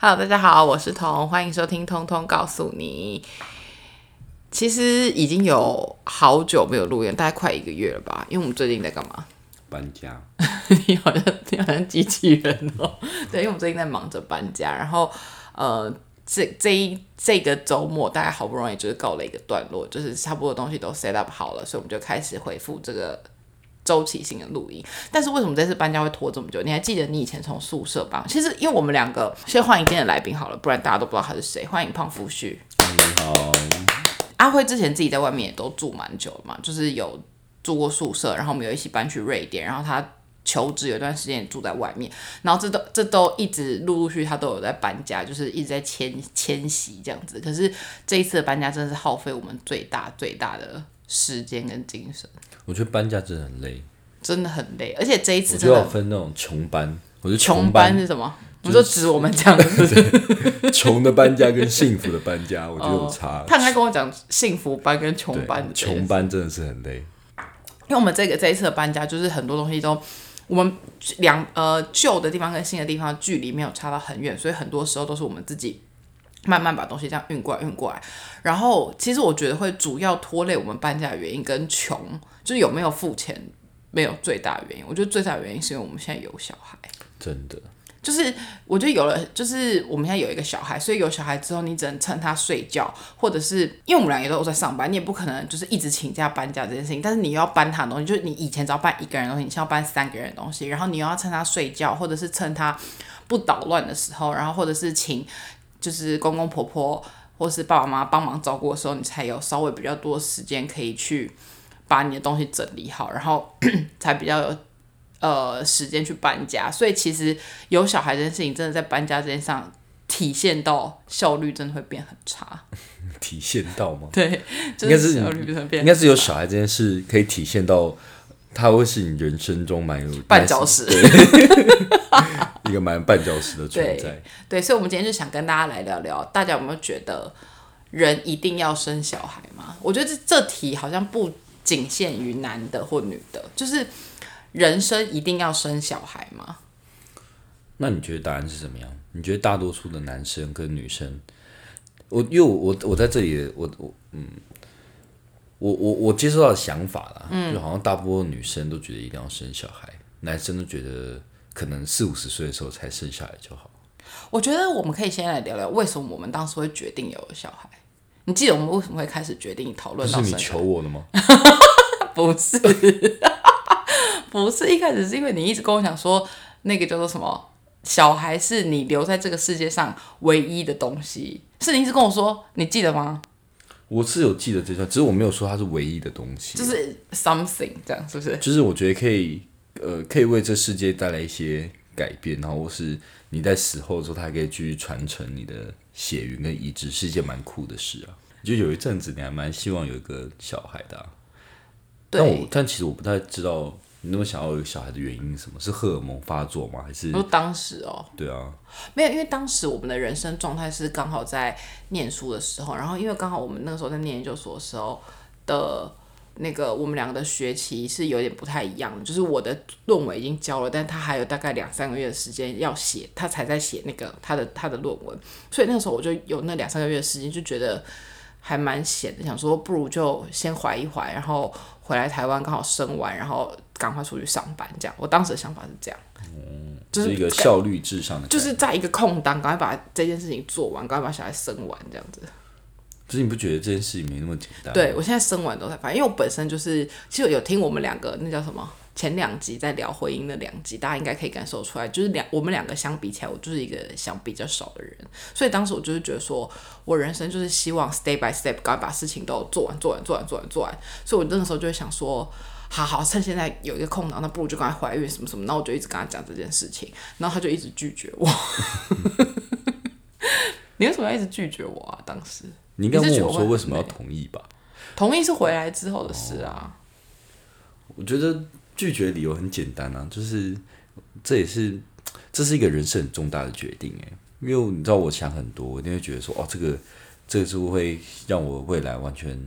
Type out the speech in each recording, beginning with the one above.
Hello，大家好，我是彤，欢迎收听《通通告诉你》。其实已经有好久没有录音，大概快一个月了吧？因为我们最近在干嘛？搬家。你好像你好像机器人哦。对，因为我们最近在忙着搬家，然后呃，这这一这个周末大概好不容易就是告了一个段落，就是差不多东西都 set up 好了，所以我们就开始回复这个。周期性的录音，但是为什么这次搬家会拖这么久？你还记得你以前从宿舍搬？其实因为我们两个先换一天的来宾好了，不然大家都不知道他是谁。欢迎胖夫婿，你好。阿辉之前自己在外面也都住蛮久了嘛，就是有住过宿舍，然后我们有一起搬去瑞典，然后他求职有一段时间也住在外面，然后这都这都一直陆陆续他都有在搬家，就是一直在迁迁徙这样子。可是这一次搬家真的是耗费我们最大最大的。时间跟精神，我觉得搬家真的很累，真的很累，而且这一次就要分那种穷搬，我觉得穷搬是什么？我说指我们这样子，穷的搬家跟幸福的搬家，我觉得有差。他应该跟我讲幸福搬跟穷搬，穷搬真的是很累，因为我们这个这一次的搬家，就是很多东西都我们两呃旧的地方跟新的地方距离没有差到很远，所以很多时候都是我们自己。慢慢把东西这样运过来，运过来。然后，其实我觉得会主要拖累我们搬家的原因跟穷，就是有没有付钱，没有最大的原因。我觉得最大的原因是因为我们现在有小孩，真的。就是我觉得有了，就是我们现在有一个小孩，所以有小孩之后，你只能趁他睡觉，或者是因为我们俩也都有在上班，你也不可能就是一直请假搬家这件事情。但是你又要搬他的东西，就是你以前只要搬一个人的东西，你现在要搬三个人的东西，然后你又要趁他睡觉，或者是趁他不捣乱的时候，然后或者是请。就是公公婆婆或是爸爸妈妈帮忙照顾的时候，你才有稍微比较多时间可以去把你的东西整理好，然后 才比较有呃时间去搬家。所以其实有小孩这件事情，真的在搬家这件上体现到效率，真的会变很差。体现到吗？对，应该是效率变，应该是有小孩这件事可以体现到，它会是你人生中蛮有绊脚石。一个蛮绊脚石的存在，对，所以，我们今天就想跟大家来聊聊，大家有没有觉得人一定要生小孩吗？我觉得这这题好像不仅限于男的或女的，就是人生一定要生小孩吗？那你觉得答案是怎么样？你觉得大多数的男生跟女生，我因为我我在这里，我我嗯，我我我接受到的想法啦，嗯，就好像大部分女生都觉得一定要生小孩，男生都觉得。可能四五十岁的时候才生下来就好。我觉得我们可以先来聊聊为什么我们当时会决定有小孩。你记得我们为什么会开始决定讨论？是你求我的吗？不是，不是一开始是因为你一直跟我讲说那个叫做什么小孩是你留在这个世界上唯一的东西，是你一直跟我说，你记得吗？我是有记得这段，只是我没有说它是唯一的东西，就是 something 这样，是不是？就是我觉得可以。呃，可以为这世界带来一些改变，然后是你在死后的时候，它可以继续传承你的血缘跟遗志，是一件蛮酷的事啊。就有一阵子你还蛮希望有一个小孩的，但我但其实我不太知道你那么想要有小孩的原因是什么？是荷尔蒙发作吗？还是？说当时哦，对啊，没有，因为当时我们的人生状态是刚好在念书的时候，然后因为刚好我们那个时候在念研究所的时候的。那个我们两个的学期是有点不太一样，就是我的论文已经交了，但他还有大概两三个月的时间要写，他才在写那个他的他的论文，所以那个时候我就有那两三个月的时间，就觉得还蛮闲的，想说不如就先怀一怀，然后回来台湾刚好生完，然后赶快出去上班，这样。我当时的想法是这样，嗯，就是一个效率至上的，就是在一个空档，赶快把这件事情做完，赶快把小孩生完，这样子。可是你不觉得这件事情没那么简单？对我现在生完都才发现，因为我本身就是，其实有听我们两个那叫什么前两集在聊婚姻的两集，大家应该可以感受出来，就是两我们两个相比起来，我就是一个想比较少的人，所以当时我就是觉得说，我人生就是希望 step by step，赶快把事情都做完，做完，做完，做完，做完。所以我那个时候就会想说，好好趁现在有一个空档，那不如就赶快怀孕什么什么。那我就一直跟他讲这件事情，然后他就一直拒绝我。你为什么要一直拒绝我啊？当时？你应该问我说为什么要同意吧？同意是回来之后的事啊。我觉得拒绝理由很简单啊，就是这也是这是一个人生很重大的决定哎，因为你知道我想很多，我一定会觉得说哦，这个这个是会让我未来完全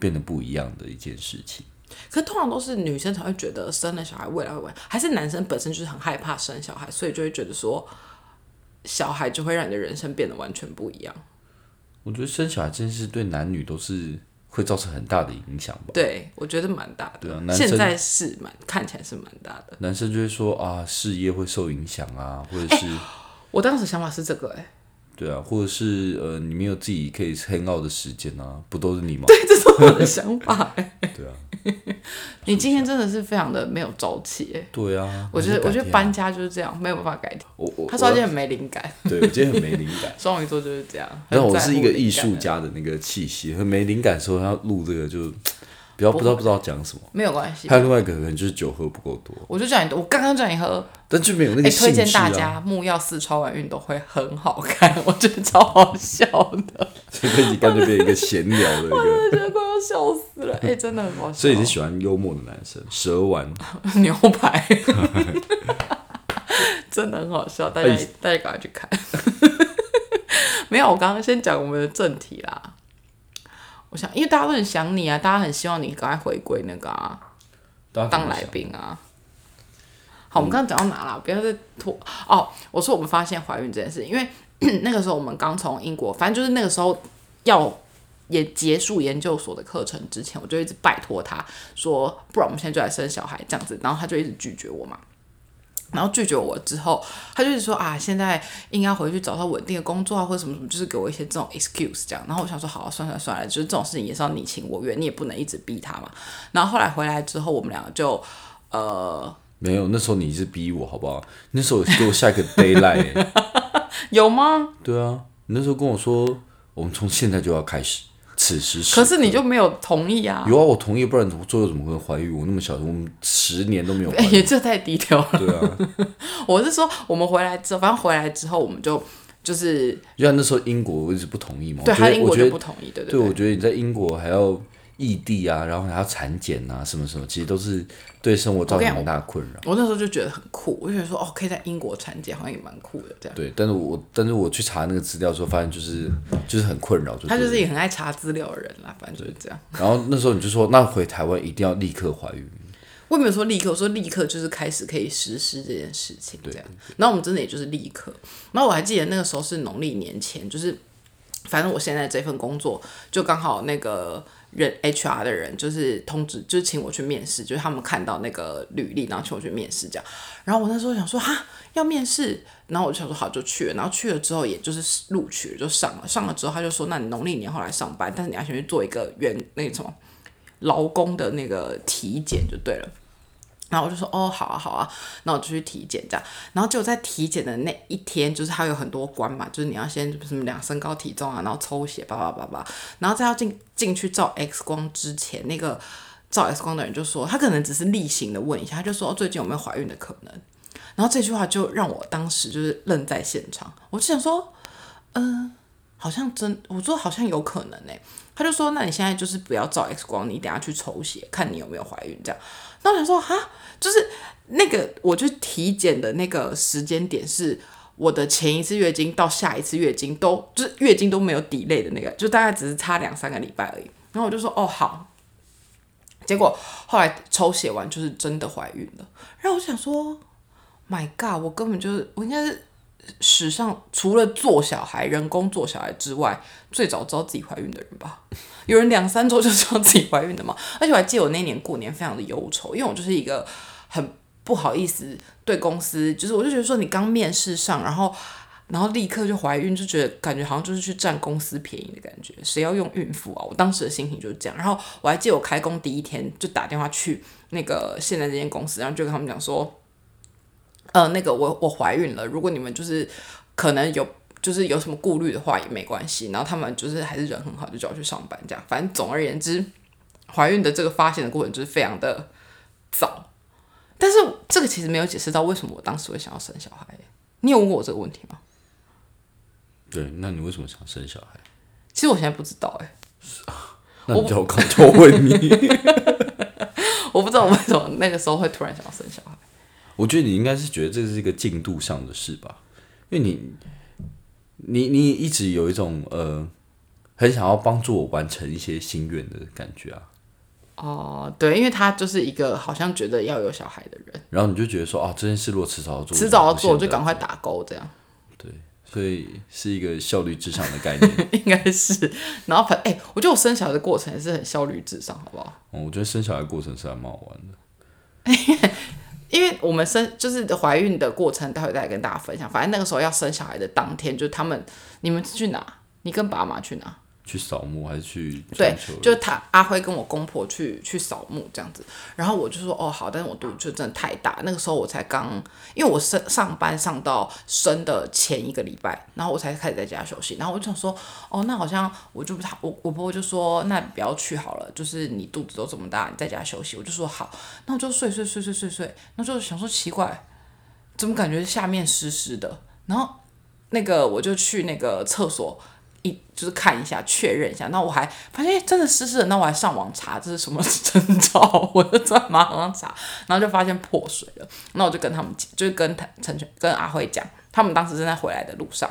变得不一样的一件事情。可通常都是女生才会觉得生了小孩未来会，还是男生本身就是很害怕生小孩，所以就会觉得说。小孩就会让你的人生变得完全不一样。我觉得生小孩这件事对男女都是会造成很大的影响吧。对，我觉得蛮大的。对啊男生现在是蛮看起来是蛮大的。男生就会说啊，事业会受影响啊，或者是、我当时想法是这个、哎，对啊，或者是呃，你没有自己可以 hang out 的时间啊，不都是你吗？对这是我的想法、哎，对啊，你今天真的是非常的没有朝气、哎，对啊。我觉得，我觉得搬家就是这样，没有办法改天。我我他说他今天很没灵感，对我今天很没灵感。双鱼座就是这样。然后我是一个艺术家的那个气息，很没灵感的时候，要录这个就比较不知道不知道讲什么。没有关系还。有另外一个可能就是酒喝不够多，我就叫你，我刚刚叫你喝，但就没有那哎、个兴推荐。大家木曜四超玩运动会很好看，我觉得超好笑的，所以这集干脆变一个闲聊的一个。我觉得快要笑死了，哎、真的很好笑。所以你是喜欢幽默的男生，蛇丸。牛排，真的很好笑，大家、哎大家赶快去看。没有，我刚刚先讲我们的正题啦。我想，因为大家都很想你啊，大家很希望你赶快回归那个啊，当来宾啊。好，我们刚刚讲到哪了？不要再拖哦。我说我们发现怀孕这件事，因为 那个时候我们刚从英国，反正就是那个时候要也结束研究所的课程之前，我就一直拜托他说，不然我们现在就来生小孩这样子，然后他就一直拒绝我嘛。然后拒绝我之后，他就是说啊，现在应该回去找到稳定的工作啊，或者什么什么，就是给我一些这种 excuse 这样。然后我想说，好、算了算了，就是这种事情也是要你情我愿，你也不能一直逼他嘛。然后后来回来之后，我们两个就呃没有，那时候你是逼我，好不好？那时候给我下一个 d a y l i g h t 有吗？对啊，你那时候跟我说，我们从现在就要开始，此时此可是你就没有同意啊？有啊，我同意，不然最后怎么会怀孕？我那么小，我们十年都没有怀哎、孕。这太低调了。对啊，我是说，我们回来之后，反正回来之后，我们就就是就像那时候英国我一直不同意嘛。对他英国就不同意，对对对，我觉得你在英国还要异地啊，然后还要产检啊，什么什么，其实都是对生活造成很大的困扰。我那时候就觉得很酷，我就觉得说，哦，可以在英国产检，好像也蛮酷的这样。对，但是我但是我去查那个资料时候，发现就是就是很困扰，就他就是对了一个很爱查资料的人啦，反正就是这样。然后那时候你就说，那回台湾一定要立刻怀孕。我也没有说立刻，我说立刻就是开始可以实施这件事情这样。然后我们真的也就是立刻。然后我还记得那个时候是农历年前，就是反正我现在这份工作就刚好那个人 HR 的人就是通知，就是请我去面试，就是他们看到那个履历，然后请我去面试这样。然后我那时候想说哈要面试，然后我就想说好就去了，然后去了之后也就是录取了就上了，上了之后他就说那你农历年后来上班，但是你要先去做一个员那个什么劳工的那个体检就对了。然后我就说哦，好啊，好啊，那我就去体检这样。然后就在体检的那一天，就是它有很多关嘛，就是你要先什么量身高体重啊，然后抽血，叭叭叭叭，然后在要进进去照 X 光之前，那个照 X 光的人就说，他可能只是例行的问一下，他就说、最近有没有怀孕的可能。然后这句话就让我当时就是愣在现场，我就想说，嗯、好像真，我说好像有可能哎、他就说，那你现在就是不要照 X 光，你等下去抽血，看你有没有怀孕这样。那我想说，哈，就是那个我去体检的那个时间点是我的前一次月经到下一次月经都就是月经都没有 delay 的那个，就大概只是差两三个礼拜而已。然后我就说，哦好。结果后来抽血完就是真的怀孕了，然后我想说，My God，我根本就是我应该是史上除了做小孩人工做小孩之外，最早知道自己怀孕的人吧。有人两三周就知道自己怀孕的嘛？而且我还记得我那年过年非常的忧愁，因为我就是一个很不好意思对公司，就是我就觉得说你刚面试上，然后然后立刻就怀孕，就觉得感觉好像就是去占公司便宜的感觉，谁要用孕妇啊？我当时的心情就是这样。然后我还记得我开工第一天就打电话去那个现在这间公司，然后就跟他们讲说，呃，那个我我怀孕了，如果你们就是可能有。就是有什么顾虑的话也没关系，然后他们就是还是人很好，就叫我去上班这样。反正总而言之，怀孕的这个发现的过程就是非常的早，但是这个其实没有解释到为什么我当时会想要生小孩。你有问过我这个问题吗？对，那你为什么想生小孩？其实我现在不知道哎、那你叫我刚就问你。我不知道我为什么那个时候会突然想要生小孩。我觉得你应该是觉得这是一个进度上的事吧，因为你，你你一直有一种呃，很想要帮助我完成一些心愿的感觉啊，哦，对，因为他就是一个好像觉得要有小孩的人，然后你就觉得说，啊，这件事如果迟早要做，迟早要做我就赶快打勾这样。对所以是一个效率至上的概念。应该是。然后反哎、我觉得我生小孩的过程也是很效率至上，好不好？哦，我觉得生小孩过程是还蛮好玩的。因为我们生就是怀孕的过程，待会再来跟大家分享。反正那个时候要生小孩的当天，就是他们你们去哪？你跟爸妈去哪？去扫墓还是去对？，就是他阿辉跟我公婆去去扫墓这样子，然后我就说哦好，但是我肚子就真的太大，那个时候我才刚，因为我上上班上到生的前一个礼拜，然后我才开始在家休息，然后我就想说哦那好像我就不太，我我婆婆就说那不要去好了，就是你肚子都这么大，你在家休息，我就说好，那我就睡睡睡睡睡睡，然后就想说奇怪，怎么感觉下面湿湿的，然后那个我就去那个厕所。一就是看一下确认一下，那我还发现、真的湿湿的，那我还上网查这是什么 征兆，我就在马桶上查，然后就发现破水了，那我就跟他们就是跟陈陈全跟阿慧讲，他们当时正在回来的路上，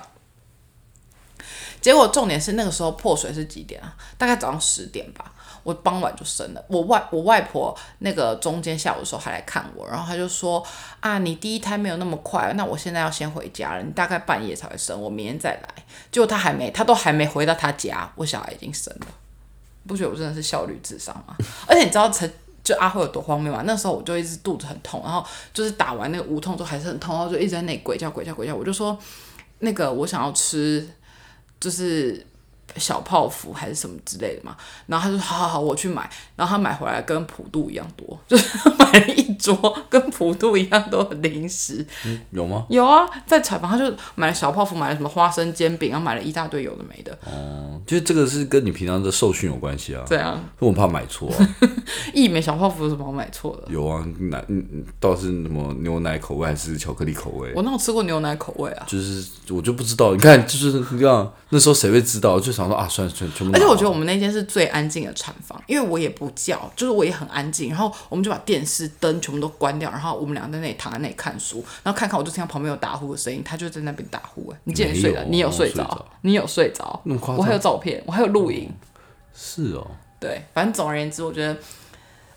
结果重点是那个时候破水是几点啊？大概早上十点吧。我傍晚就生了，我外我外婆那个中间下午的时候还来看我，然后她就说啊，你第一胎没有那么快，那我现在要先回家了，你大概半夜才会生，我明天再来。结果她还没，她都还没回到她家，我小孩已经生了，不觉得我真的是效率至上吗？而且你知道陈就阿慧有多荒谬吗？那时候我就一直肚子很痛，然后就是打完那个无痛之后还是很痛，然后就一直在那里鬼叫鬼叫鬼叫，我就说那个我想要吃就是小泡芙还是什么之类的嘛，然后他说好好好，我去买，然后他买回来跟普渡一样多，就是买了一桌跟普渡一样多的零食，有吗？有啊，在采访他就买了小泡芙，买了什么花生煎饼，然后买了一大堆有的没的，哦，就是这个是跟你平常的受训有关系啊。这样我怕买错啊。一枚小泡芙有什么好买错的？有啊，奶嗯嗯，倒是什么牛奶口味还是巧克力口味？我那有吃过牛奶口味啊？就是我就不知道，你看，就是你看那时候谁会知道？就想说啊，算了，全全部。而且我觉得我们那间是最安静的产房，因为我也不叫，就是我也很安静，然后我们就把电视灯全部都关掉，然后我们俩在那里躺在那里看书，然后看看我就听到旁边有打呼的声音，他就在那边打呼。哎，你竟然睡的？你有睡着着？你有睡着？那么夸张我还有照片，我还有录影。是哦，对，反正总而言之，我觉得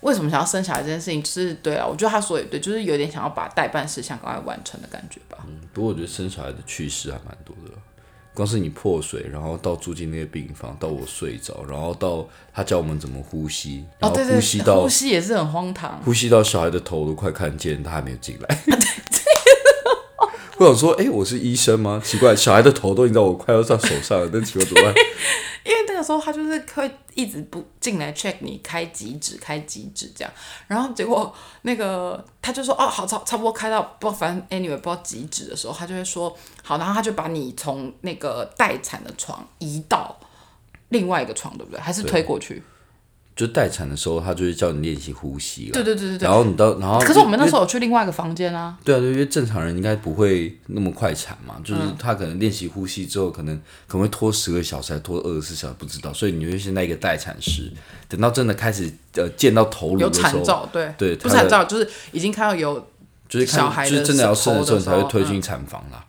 为什么想要生小孩这件事情，就是对啊，我觉得他说也对，就是有点想要把代办事项赶快完成的感觉吧。嗯不过我觉得生小孩的趣事还蛮多的。光是你破水，然后到住进那个病房，到我睡着，然后到他教我们怎么呼吸，然哦，后呼吸到、呼吸也是很荒唐。呼吸到小孩的头都快看见，他还没有进来。我想说，哎、我是医生吗？奇怪，小孩的头都已经在我快要到手上了，那奇怪怎么办？因为那个时候他就是会一直不进来 check 你开几指开几指这样，然后结果那个他就说哦好差差不多开到不知道反正 anyway 不知道几指的时候，他就会说好，然后他就把你从那个待产的床移到另外一个床，对不对？还是推过去？就待产的时候，他就会叫你练习呼吸了。对对对对对。然后你到，然后可是我们那时候有去另外一个房间啊，对啊，对，因为正常人应该不会那么快产嘛，就是嗯他可能练习呼吸之后，可能可能会拖十个小时，还拖二十四小时，不知道，所以你会现在一个待产室，等到真的开始呃见到头颅有产兆，对，对不是产兆，就是已经看到有就是小孩的看就是真的要生的时候，才会推进产房啦。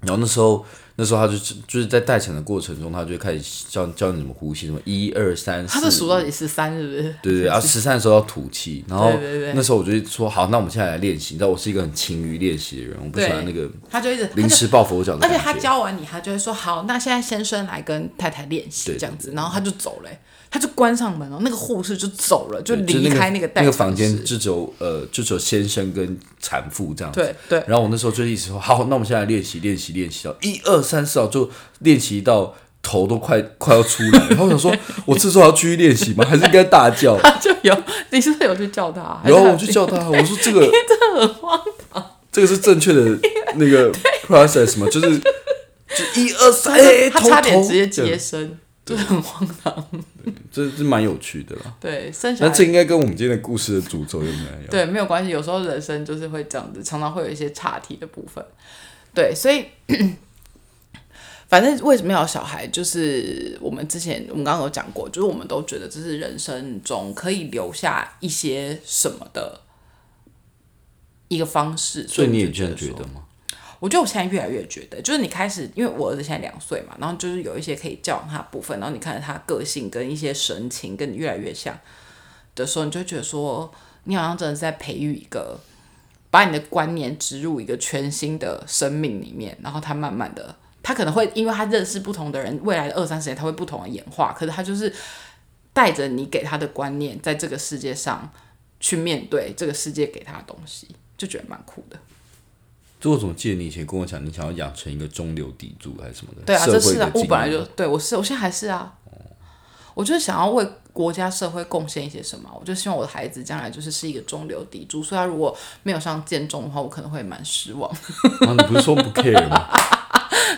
然后那时候，那时候他就就是在待产的过程中，他就开始教教你怎么呼吸，什么一二三四，他是数到底十三是不是？对对，然后 十三的时候要吐气，然后那时候我就说好，那我们现在来练习。你知道我是一个很勤于练习的人，我不喜欢那个他就一直临时抱佛脚的而且他。教完你，他就会说好，那现在先生来跟太太练习这样子，然后他就走了欸、他就关上门了，那个护士就走了，就就是离开那个待产那个房间，就只有呃，就只有先生跟产妇这样子。对对，然后我那时候就一直说好，那我们现在练习练习练习到一二三四哦，就练习到头都快 快要出来了。然后我想说，我这时候要继续练习吗？还是应该大叫？他就有，你是不是有去叫他？然后我就叫他，我说这个这个是正确的那个 process 吗？就是就一二三，哎，他差点直接接生，就很荒唐。这这蛮有趣的啦。对，生小孩那这应该跟我们今天的故事的主轴有没有？对，没有关系。有时候人生就是会这样子，常常会有一些岔题的部分。对，所以反正为什么要有小孩，就是我们之前我们刚刚有讲过，就是我们都觉得这是人生中可以留下一些什么的一个方式。所以你也这样觉得吗？我觉得我现在越来越觉得，就是你开始，因为我儿子现在两岁嘛，然后就是有一些可以教他部分，然后你看着他个性跟一些神情跟你越来越像的时候，你就觉得说，你好像真的是在培育一个把你的观念植入一个全新的生命里面，然后他慢慢的，他可能会因为他认识不同的人，未来的二三十年他会不同的演化，可是他就是带着你给他的观念，在这个世界上去面对这个世界给他的东西，就觉得蛮酷的。就我总记得你以前跟我讲，你想要养成一个中流砥柱还是什么的，对啊，社这是啊，我本来就对我是，我现在还是啊。我就是想要为国家社会贡献一些什么，我就希望我的孩子将来就是是一个中流砥柱，所以他如果没有上建中的话，我可能会蛮失望。啊你不是说不 care 吗？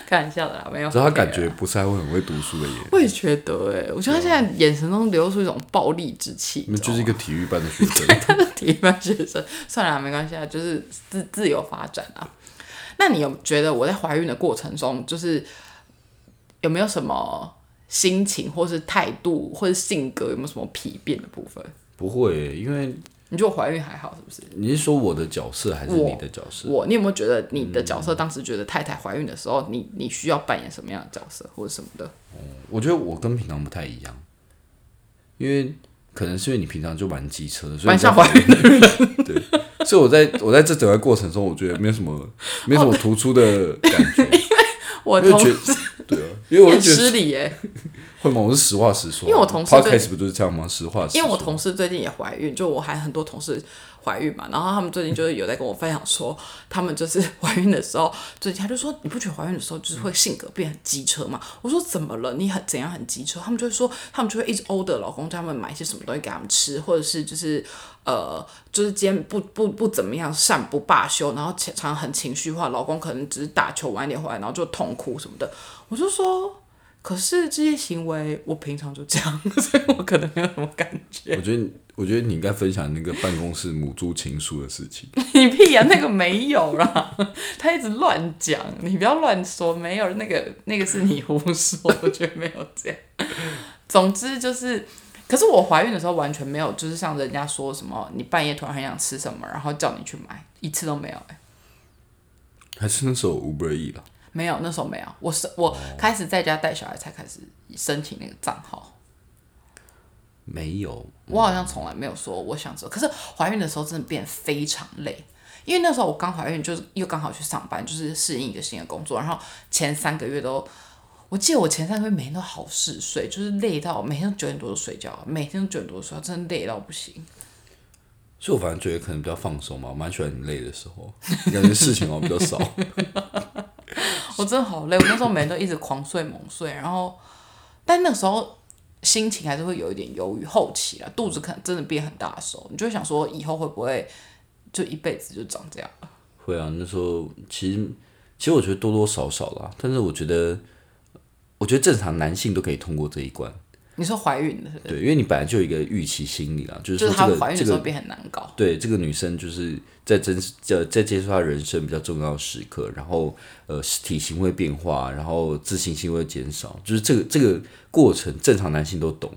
开玩笑的啦，没有。他感觉不是还会很会读书的耶，我也觉得哎、我觉得他现在眼神中流露出一种暴力之气，你们就是一个体育班的学生。他的体育班学生，算了，没关系啊，就是自自由发展啊。那你有觉得我在怀孕的过程中，就是有没有什么心情，或是态度，或是性格，有没有什么疲变的部分？不会，因为你觉得我怀孕还好是不是？你是说我的角色还是你的角色？我，你有没有觉得你的角色当时觉得太太怀孕的时候，你你需要扮演什么样的角色或者什么的？哦我觉得我跟平常不太一样，因为可能是因为你平常就蛮机车的，所以蛮你在像怀孕的人，对，所以我在我在这整个过程中，我觉得没有什么没有什么突出的感觉，我同因为觉得对啊，因为我觉得失礼耶，会吗？我是实话实说啊，因为我同事他对开始不就是这样吗？实话实说，因为我同事最近也怀孕，就我还很多同事怀孕嘛，然后他们最近就是有在跟我分享说，他们就是怀孕的时候，最近他就说你不觉得怀孕的时候就是会性格变很机车吗？我说怎么了？你很怎样很机车？他们就会说，他们就会一直殴的老公叫他们买一些什么东西给他们吃，或者是就是呃，就是今天不不不怎么样，善不罢休，然后常常很情绪化，老公可能只是打球晚点回来，然后就痛哭什么的。我就说。可是这些行为，我平常就这样，所以我可能没有什么感觉。我觉得我觉得你应该分享那个办公室母猪情书的事情。你屁呀、那个没有啦，他一直乱讲，你不要乱说，没有那个那个是你胡说，我觉得没有这样。总之就是，可是我怀孕的时候完全没有，就是像人家说什么，你半夜突然很想吃什么，然后叫你去买，一次都没有、欸，还是那时候 Uber E 了，没有，那时候没有，我是我开始在家带小孩才开始申请那个账号。没有，我好像从来没有说我想说，可是怀孕的时候真的变得非常累，因为那时候我刚怀孕，就是又刚好去上班，就是适应一个新的工作，然后前三个月都，我记得我前三个月每天都好嗜睡，就是累到每天都九点多就睡觉，每天都九点多就睡觉，真的累到不行。所以我反正觉得可能比较放松嘛，我蛮喜欢你累的时候，感觉事情好像比较少。我真的好累，我那时候每天都一直狂睡猛睡，然后，但那时候心情还是会有一点忧郁，后期啊，肚子可能真的变很大的时候，你就会想说以后会不会就一辈子就长这样？会啊，那时候其实其实我觉得多多少少啦，但是我觉得我觉得正常男性都可以通过这一关，你说怀孕的，是不是对，因为你本来就有一个预期心理啦，就是就是她说这怀孕的时候个这个变很难搞。对这个女生就是在真在在接触她人生比较重要的时刻，然后呃体型会变化，然后自信心会减少，就是这个这个过程正常男性都懂，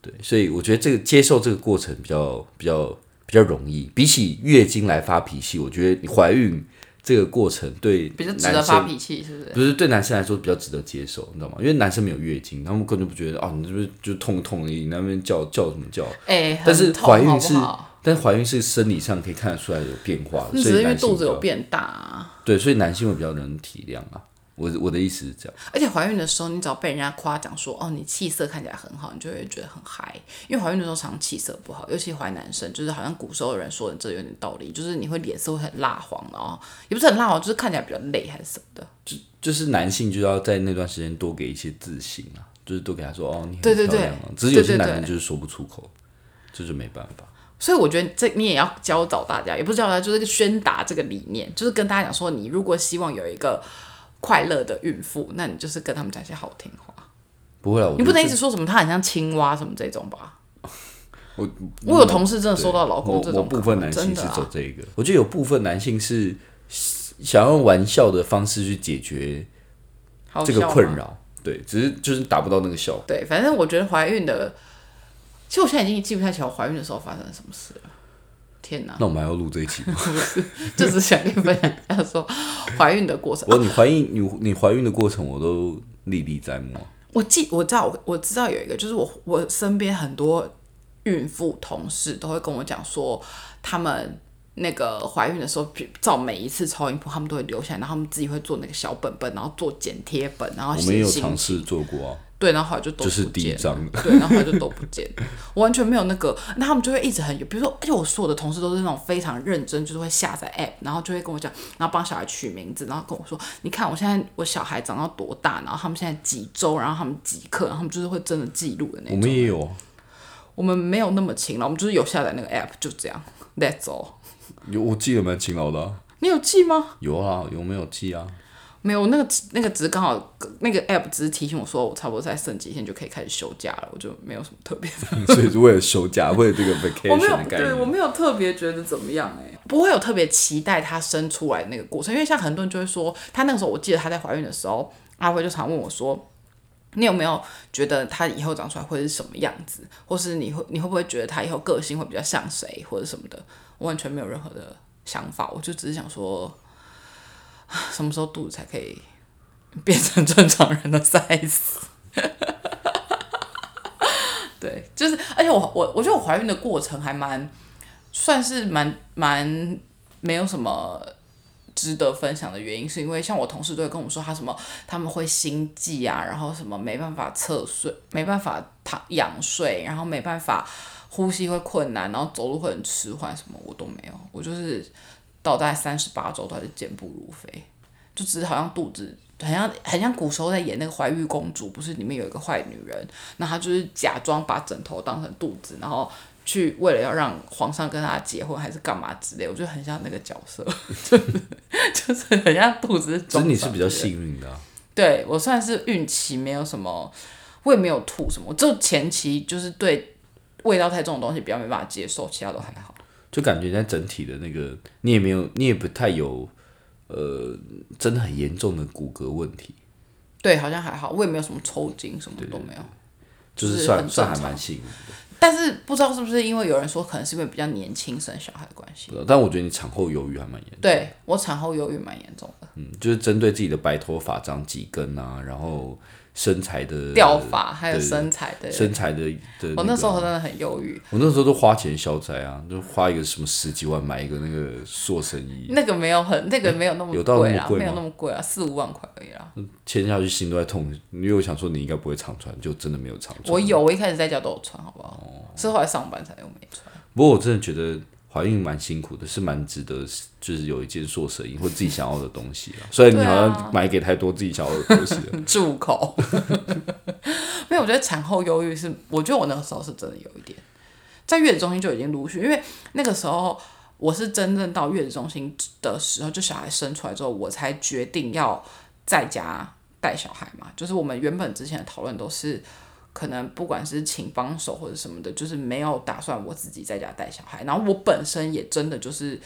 对，所以我觉得这个接受这个过程比较比较比较容易，比起月经来发脾气，我觉得你怀孕这个过程对比较值男得发生脾气，是不是？不是对男生来说比较值得接受，你知道吗？因为男生没有月经，他们根本就不觉得哦，你是不是就痛痛你那边叫叫什么叫？哎、但是怀孕是好但是怀孕是生理上可以看得出来有变化的，那只是因为所以肚子有变大、啊，对，所以男性会比较能体谅啊。我我的意思是这样，而且怀孕的时候，你只要被人家夸奖说哦，你气色看起来很好，你就会觉得很嗨。因为怀孕的时候常常气色不好，尤其怀男生，就是好像古时候的人说的这有点道理，就是你会脸色会很蜡黄，然后也不是很蜡黄，就是看起来比较累还是什么的。就就是男性就要在那段时间多给一些自信啊，就是多给他说哦，你很对对对。只是有些男人就是说不出口，这就没办法。所以我觉得这你也要教导大家，也不是教导大家，就是宣达这个理念，就是跟大家讲说，你如果希望有一个快乐的孕妇，那你就是跟他们讲一些好听话，不会啊，我你不能一直说什么她很像青蛙什么这种吧。我我有同事真的收到老公这种部分男性是走这个，我觉得有部分男性是想用玩笑的方式去解决这个困扰，对，只是就是达不到那个效果。对，反正我觉得怀孕的，其实我现在已经记不太起来我怀孕的时候发生了什么事了。天哪，那我们还要录这一期吗？就是想跟你分享一下说怀孕的过程。我你怀孕你你怀孕的过程我都历历在目啊。我记我知道我我知道有一个，就是我我身边很多孕妇同事都会跟我讲说，他们那个怀孕的时候照每一次超音波，他们都会留下来，然后他们自己会做那个小本本，然后做剪贴本，然后我们也有尝试做过啊，对，然后后来就都就是不见第一张，对，然后后来就都不见，我完全没有那个，那他们就会一直很有，比如说，而且我所有的同事都是那种非常认真，就是会下载 app，然后就会跟我讲，然后帮小孩取名字，然后跟我说，你看我现在我小孩长到多大，然后他们现在几周，然后他们几克，然后他们就是会真的记录的那种我。们也有啊，我们没有那么勤劳，我们就是有下载那个 app，就这样，That's all。有我记得蛮勤劳的啊、你有记吗？有啊，有没有记啊？没有，那个那个只是刚好那个 app 只是提醒我说我差不多再剩几天就可以开始休假了，我就没有什么特别的。所以是为了休假，为了这个我没 vacation 有对我。没有特别觉得怎么样哎、不会有特别期待她生出来那个过程，因为像很多人就会说，她那个时候我记得她在怀孕的时候，阿辉就常问我说。你有没有觉得她以后长出来会是什么样子，或是你会你会不会觉得她以后个性会比较像谁，或者什么的？我完全没有任何的想法，我就只是想说，啊什么时候肚子才可以 变成正常人的 size？对，就是，而且我我我觉得我怀孕的过程还蛮算是蛮蛮没有什么值得分享的原因，是因为像我同事都会跟我说，他什么他们会心悸啊，然后什么没办法侧睡，没办法躺仰睡，然后没办法呼吸会困难，然后走路会很迟缓，什么我都没有，我就是到大概三十八周她还是健步如飞，就只是好像肚子。很像很像古时候在演那个怀玉公主，不是里面有一个坏女人，那她就是假装把枕头当成肚子，然后去为了要让皇上跟她结婚还是干嘛之类，我觉得很像那个角色，就是很像肚子是只是装你是比较幸运的、啊，对我算是孕期没有什么，我也没有吐什么，我就前期就是对味道太重的东西比较没办法接受，其他都还好。就感觉在整体的那个，你也没有，你也不太有，呃，真的很严重的骨骼问题，对，好像还好，我也没有什么抽筋，什么都没有。就是算算还蛮幸运的。但是不知道是不是因为有人说可能是因为比较年轻生小孩的关系，但我觉得你产后忧郁还蛮严重，对我产后忧郁蛮严重的，嗯，就是针对自己的白头发长几根啊，然后身材的掉发还有身材的。身材的的、我那时候真的很忧郁，我那时候都花钱消灾啊，就花一个什么十几万买一个那个塑身衣，那个没有很那个没有那么有到那么贵啦，没有那么贵啊，四五万块而已啦。签下去心都在痛。因为我想说你应该不会常穿，就真的没有常穿。我有，我一开始在家都有穿，好不好？哦是后来上班才又没穿。不过我真的觉得怀孕蛮辛苦的，是蛮值得，就是有一件塑身衣或自己想要的东西啊。虽然你好像买给太多自己想要的东西了，住口！没有，我觉得产后忧郁是，我觉得我那个时候是真的有一点，在月子中心就已经陆续，因为那个时候我是真正到月子中心的时候，就小孩生出来之后，我才决定要在家带小孩嘛。就是我们原本之前的讨论都是，可能不管是请帮手或者什么的，就是没有打算我自己在家带小孩。然后我本身也真的就是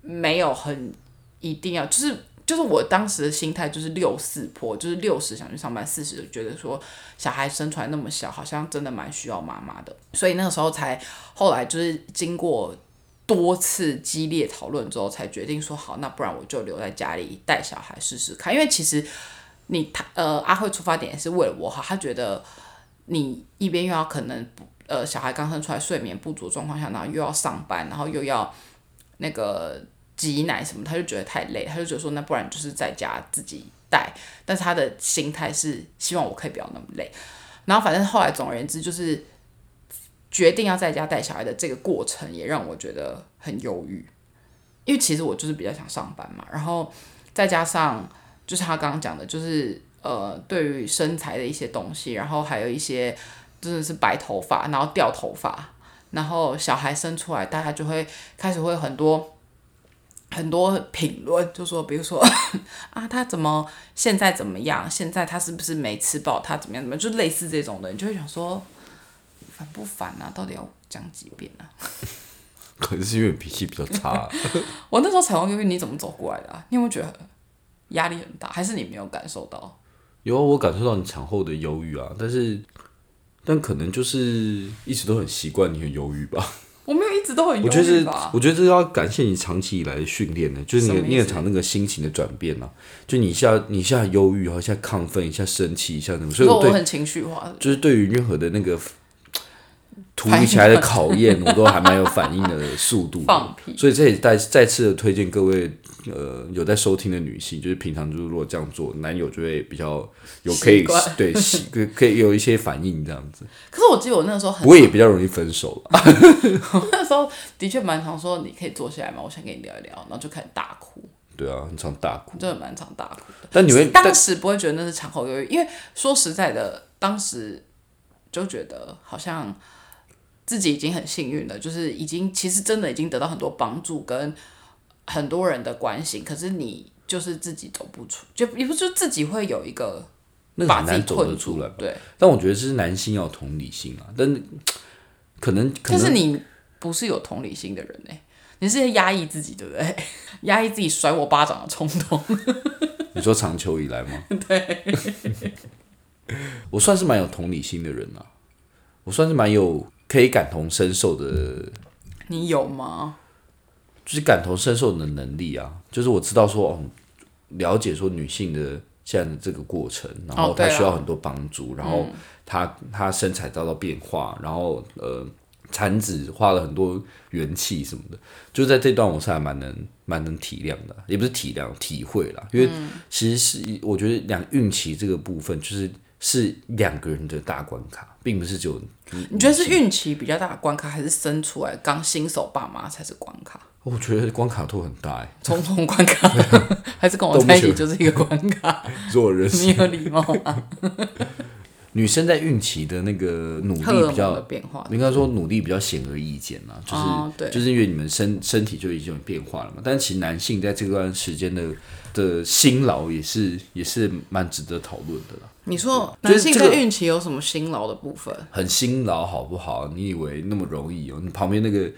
没有很一定要，就是就是我当时的心态就是六四坡，就是六十想去上班，四十觉得说小孩生出来那么小，好像真的蛮需要妈妈的，所以那个时候才后来就是经过多次激烈讨论之后，才决定说好，那不然我就留在家里带小孩试试看，因为其实你他呃阿慧出发点也是为了我好，他觉得你一边又要可能呃小孩刚生出来睡眠不足状况下，然后又要上班，然后又要那个挤奶什么，他就觉得太累，他就觉得说那不然就是在家自己带，但是他的心态是希望我可以不要那么累。然后反正后来总而言之就是决定要在家带小孩的这个过程，也让我觉得很忧郁，因为其实我就是比较想上班嘛，然后再加上就是他刚刚讲的，就是呃对于身材的一些东西，然后还有一些真的是白头发，然后掉头发，然后小孩生出来，大家就会开始会很多。很多评论就说，比如说 啊，他怎么现在怎么样？现在他是不是没吃饱？他怎么样？怎么样？就类似这种的，你就会想说，烦不烦啊？到底要讲几遍啊？可能是因为脾气比较差啊、我那时候彩虹忧郁，你怎么走过来的、啊？你有没有觉得压力很大？还是你没有感受到？有啊，我感受到你产后的忧郁啊，但是但可能就是一直都很习惯你很忧郁吧。我没有一直都很忧我觉得？我觉得这要感谢你长期以来的训练呢，就是你你很长那个心情的转变啊，就你一下你一下忧郁，然后一下亢奋，一下生气，一下什么，所以我对说我很情绪化，就是对于任何的那个突如其来的考验，我都还蛮有反应的速度的。放屁所以这也再再次的推荐各位呃有在收听的女性，就是平常就是如果这样做，男友就会比较有可以对可可以有一些反应这样子，可是我记得我那个时候很不过也比较容易分手了。我那时候的确蛮常说，你可以坐下来吗？我想跟你聊一聊，然后就开始大哭，对啊，很常大哭。真的蛮常大哭的。但你会当时不会觉得那是产后忧郁，因为说实在的，当时就觉得好像自己已经很幸运了，就是已经其实真的已经得到很多帮助跟很多人的关心，可是你就是自己走不出，就也不是自己会有一个那个把自己很难走得出来吧。对，但我觉得是男性要同理心啊，但可能可能但是你不是有同理心的人哎、你是压抑自己，对不对？压抑自己甩我巴掌的冲动。你说长久以来吗？对，我算是蛮有同理心的人啊，我算是蛮有可以感同身受的，你有吗？就是感同身受的能力啊，就是我知道说哦，了解说女性的现在的这个过程，然后她需要很多帮助，然后她她身材遭到变化，然后呃产子花了很多元气什么的，就在这段我是还蛮能蛮能体谅的，也不是体谅体会啦，因为其实是我觉得两孕期这个部分就是是两个人的大关卡，并不是只有你觉得是孕期比较大的关卡，还是生出来刚新手爸妈才是关卡？我觉得关卡都很大哎、重重关卡，还是跟我在一起就是一个关卡？做人 你有礼貌吗？女生在孕期的那个努力比较的变化，应该说努力比较显而易见啦，就是、哦对就是因为你们身身体就已经有变化了嘛。但其实男性在这段时间的的辛劳也是也是蛮值得讨论的啦。你说男性这个在孕期有什么辛劳的部分？很辛劳好不好？你以为那么容易哦？你旁边那个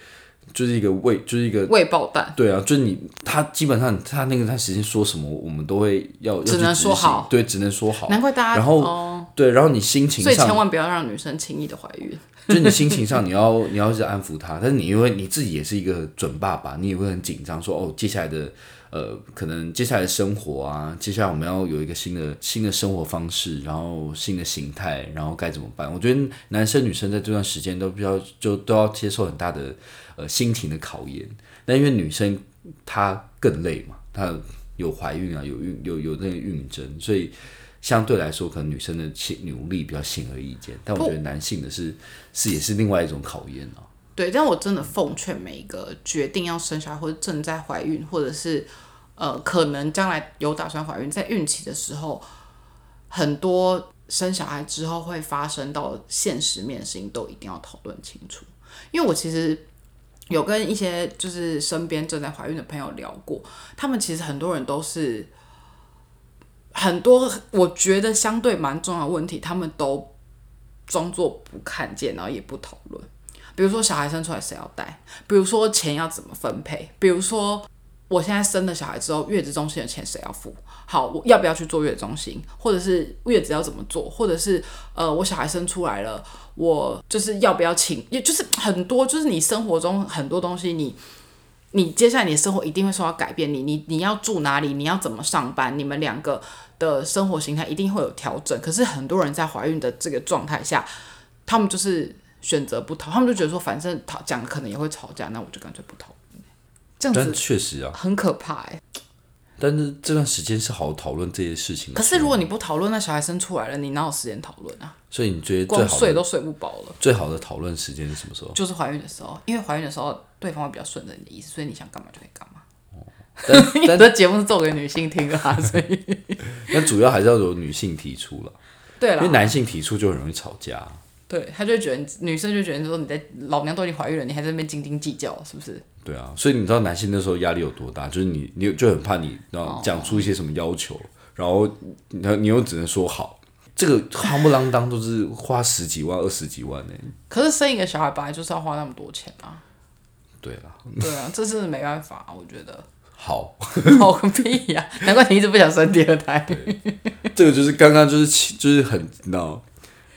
就是一个胃，就是一个喂爆弹，对啊，就是你他基本上他那个他时间说什么，我们都会要要只能说好对，只能说好。难怪大家然后哦，对，然后你心情上所以千万不要让女生轻易的怀孕。就你心情上，你要你要是安抚她，但是你因为你自己也是一个准爸爸，你也会很紧张，说哦，接下来的呃，可能接下来的生活啊，接下来我们要有一个新的新的生活方式，然后新的形态，然后该怎么办？我觉得男生女生在这段时间都比较就都要接受很大的呃心情的考验。那因为女生她更累嘛，她有怀孕啊，有孕有有那个孕症，所以。相对来说，可能女生的努力比较显而易见，但我觉得男性的是是也是另外一种考验啊。对，但我真的奉劝每一个决定要生小孩或者正在怀孕，或者是呃可能将来有打算怀孕，在孕期的时候，很多生小孩之后会发生到现实面的事情，都一定要讨论清楚。因为我其实有跟一些就是身边正在怀孕的朋友聊过，他们其实很多人都是很多我觉得相对蛮重要的问题，他们都装作不看见，然后也不讨论。比如说小孩生出来谁要带，比如说钱要怎么分配，比如说我现在生了小孩之后，月子中心的钱谁要付？好，我要不要去做月子中心，或者是月子要怎么做，或者是呃，我小孩生出来了，我就是要不要请，也就是很多，就是你生活中很多东西你。你接下来你的生活一定会受到改变，你你你要住哪里，你要怎么上班，你们两个的生活形态一定会有调整。可是很多人在怀孕的这个状态下，他们就是选择不讨，他们就觉得说，反正讨讲可能也会吵架，那我就干脆不讨。这样但子确实啊，很可怕哎、但是这段时间是好讨论这些事情。可是如果你不讨论，那小孩生出来了，你哪有时间讨论啊？所以你觉得最光好睡都睡不饱了。最好的讨论时间是什么时候？就是怀孕的时候，因为怀孕的时候对方会比较顺着你的意思，所以你想干嘛就可以干嘛。但你的节目是做给女性听的啊，所以 那主要还是要由女性提出了，对因为，男性提出就很容易吵架。对他就觉得女生就觉得说你在老娘都已经怀孕了，你还在那边斤斤计较，是不是？对啊，所以你知道男性那时候压力有多大？就是你，你就很怕你，然后讲出一些什么要求，然后你你又只能说好，这个夯不啷当都是花十几万、二十几万呢、可是生一个小孩本来就是要花那么多钱啊，对啊，对啊，这是没办法，我觉得。好，好个屁呀、难怪你一直不想生第二胎。这个就是刚刚就是就是很你知道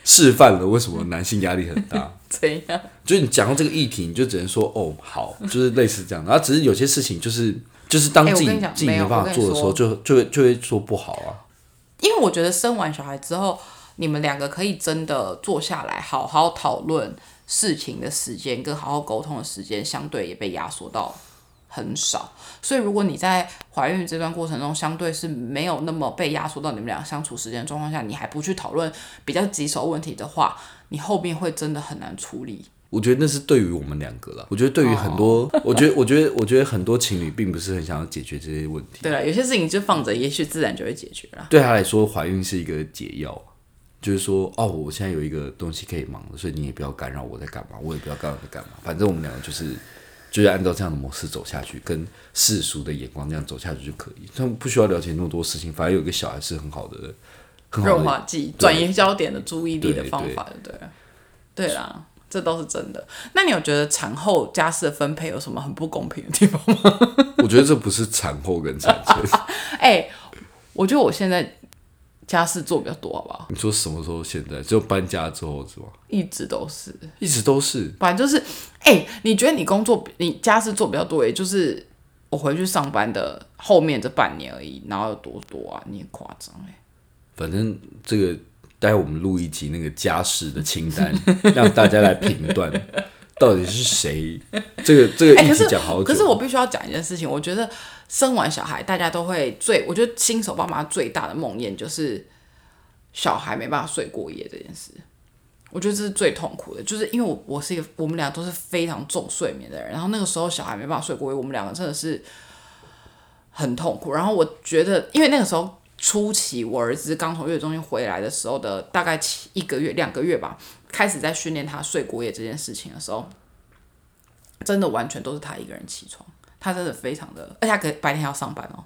示范了为什么男性压力很大。怎样？就是你讲到这个议题，你就只能说哦好，就是类似这样。然后只是有些事情就是就是当自己、自己没办法做的时候，就就会就会说不好啊。因为我觉得生完小孩之后，你们两个可以真的坐下来好好讨论事情的时间跟好好沟通的时间，相对也被压缩到很少。所以，如果你在怀孕这段过程中，相对是没有那么被压缩到你们俩相处时间的状况下，你还不去讨论比较棘手问题的话，你后面会真的很难处理。我觉得那是对于我们两个了。我觉得对于很多，我觉得，我觉得，我觉得很多情侣并不是很想要解决这些问题。对了，有些事情就放着，也许自然就会解决了。对他来说，怀孕是一个解药，就是说，哦，我现在有一个东西可以忙了，所以你也不要干扰我在干嘛，我也不要干扰在干嘛。反正我们两个就是就是按照这样的模式走下去，跟世俗的眼光这样走下去就可以。他们不需要了解那么多事情，反而有一个小孩是很好的，很好润的。滑剂，转移焦点的注意力的方法，对不对？对啦，这都是真的。那你有觉得产后家事的分配有什么很不公平的地方吗？我觉得这不是产后跟产前。哎、我觉得我现在家事做比较多，好不好？你说什么时候？现在只有搬家之后是吗？一直都是，一直都是。反正就是，哎、你觉得你工作你家事做比较多，也就是我回去上班的后面这半年而已，然后有多多啊？你也夸张哎。反正这个待会我们录一集那个家事的清单，让大家来评断 到底是谁。这个这个哎、议题可是讲好久。可是我必须要讲一件事情，我觉得生完小孩，大家都会最，我觉得新手爸妈最大的梦魇就是小孩没办法睡过夜这件事。我觉得这是最痛苦的，就是因为我我是一个，我们俩都是非常重睡眠的人，然后那个时候小孩没办法睡过夜，我们两个真的是很痛苦。然后我觉得，因为那个时候初期我儿子刚从月子中心回来的时候的大概一个月两个月吧，开始在训练他睡过夜这件事情的时候，真的完全都是他一个人起床，他真的非常的，而且他可白天还要上班哦。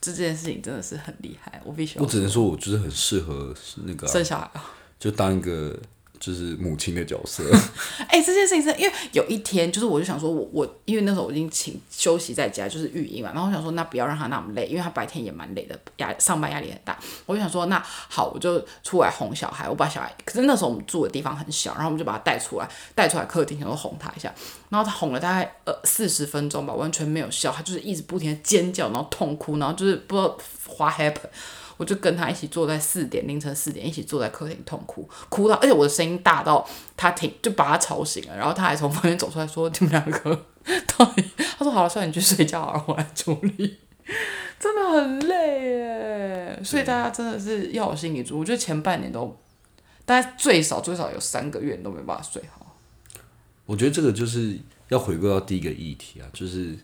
这件事情真的是很厉害，我必须要我只能说，我就是很适合那个啊、生小孩啊。就当一个就是母亲的角色。哎、这件事情是因为有一天，就是我就想说我，我因为那时候我已经请休息在家，就是育婴嘛，然后我想说，那不要让他那么累，因为他白天也蛮累的，压上班压力很大。我就想说，那好，我就出来哄小孩，我把小孩，可是那时候我们住的地方很小，然后我们就把他带出来，带出来客厅，想说哄他一下，然后他哄了大概呃四十分钟吧，完全没有笑，他就是一直不停的尖叫，然后痛哭，然后就是不知道花 happy。我就跟他一起坐在四点凌晨四点一起坐在客厅痛哭，哭到而且我的声音大到他听就把他吵醒了，然后他还从房间走出来说：“你们两个到底？” 他说：“好了，算了，你去睡觉好了，我来处理。”真的很累耶，所以大家真的是要有心理准备。我觉得前半年都大概最少最少有三个月都没办法睡好。我觉得这个就是要回归到第一个议题啊，就是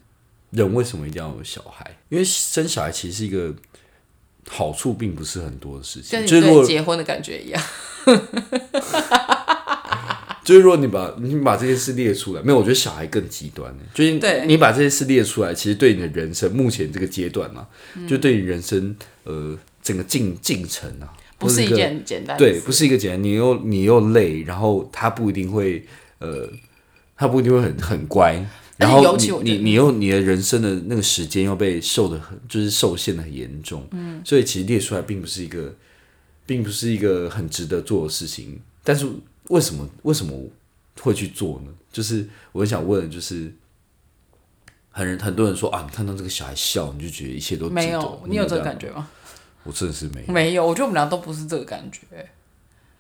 人为什么一定要有小孩？因为生小孩其实是一个好处，并不是很多的事情。跟你就是如果对结婚的感觉一样，就是如果你把你把这件事列出来，没有，我觉得小孩更极端呢。就是对。你把这些事列出来，其实对你的人生目前这个阶段嘛、嗯。就对你人生呃整个进进程啊，不是一或者件简单的对，不是一个简单，你又你又累，然后他不一定会呃，他不一定会很很乖，然后你你你又你的人生的那个时间又被受的很就是受限的很严重，嗯，所以其实列出来并不是一个，并不是一个很值得做的事情。但是为什么为什么会去做呢？就是我很想问，就是很很多人说啊，你看到这个小孩笑，你就觉得一切都没有，你有这个感觉？觉吗？我真的是没有，没有，我觉得我们俩都不是这个感觉。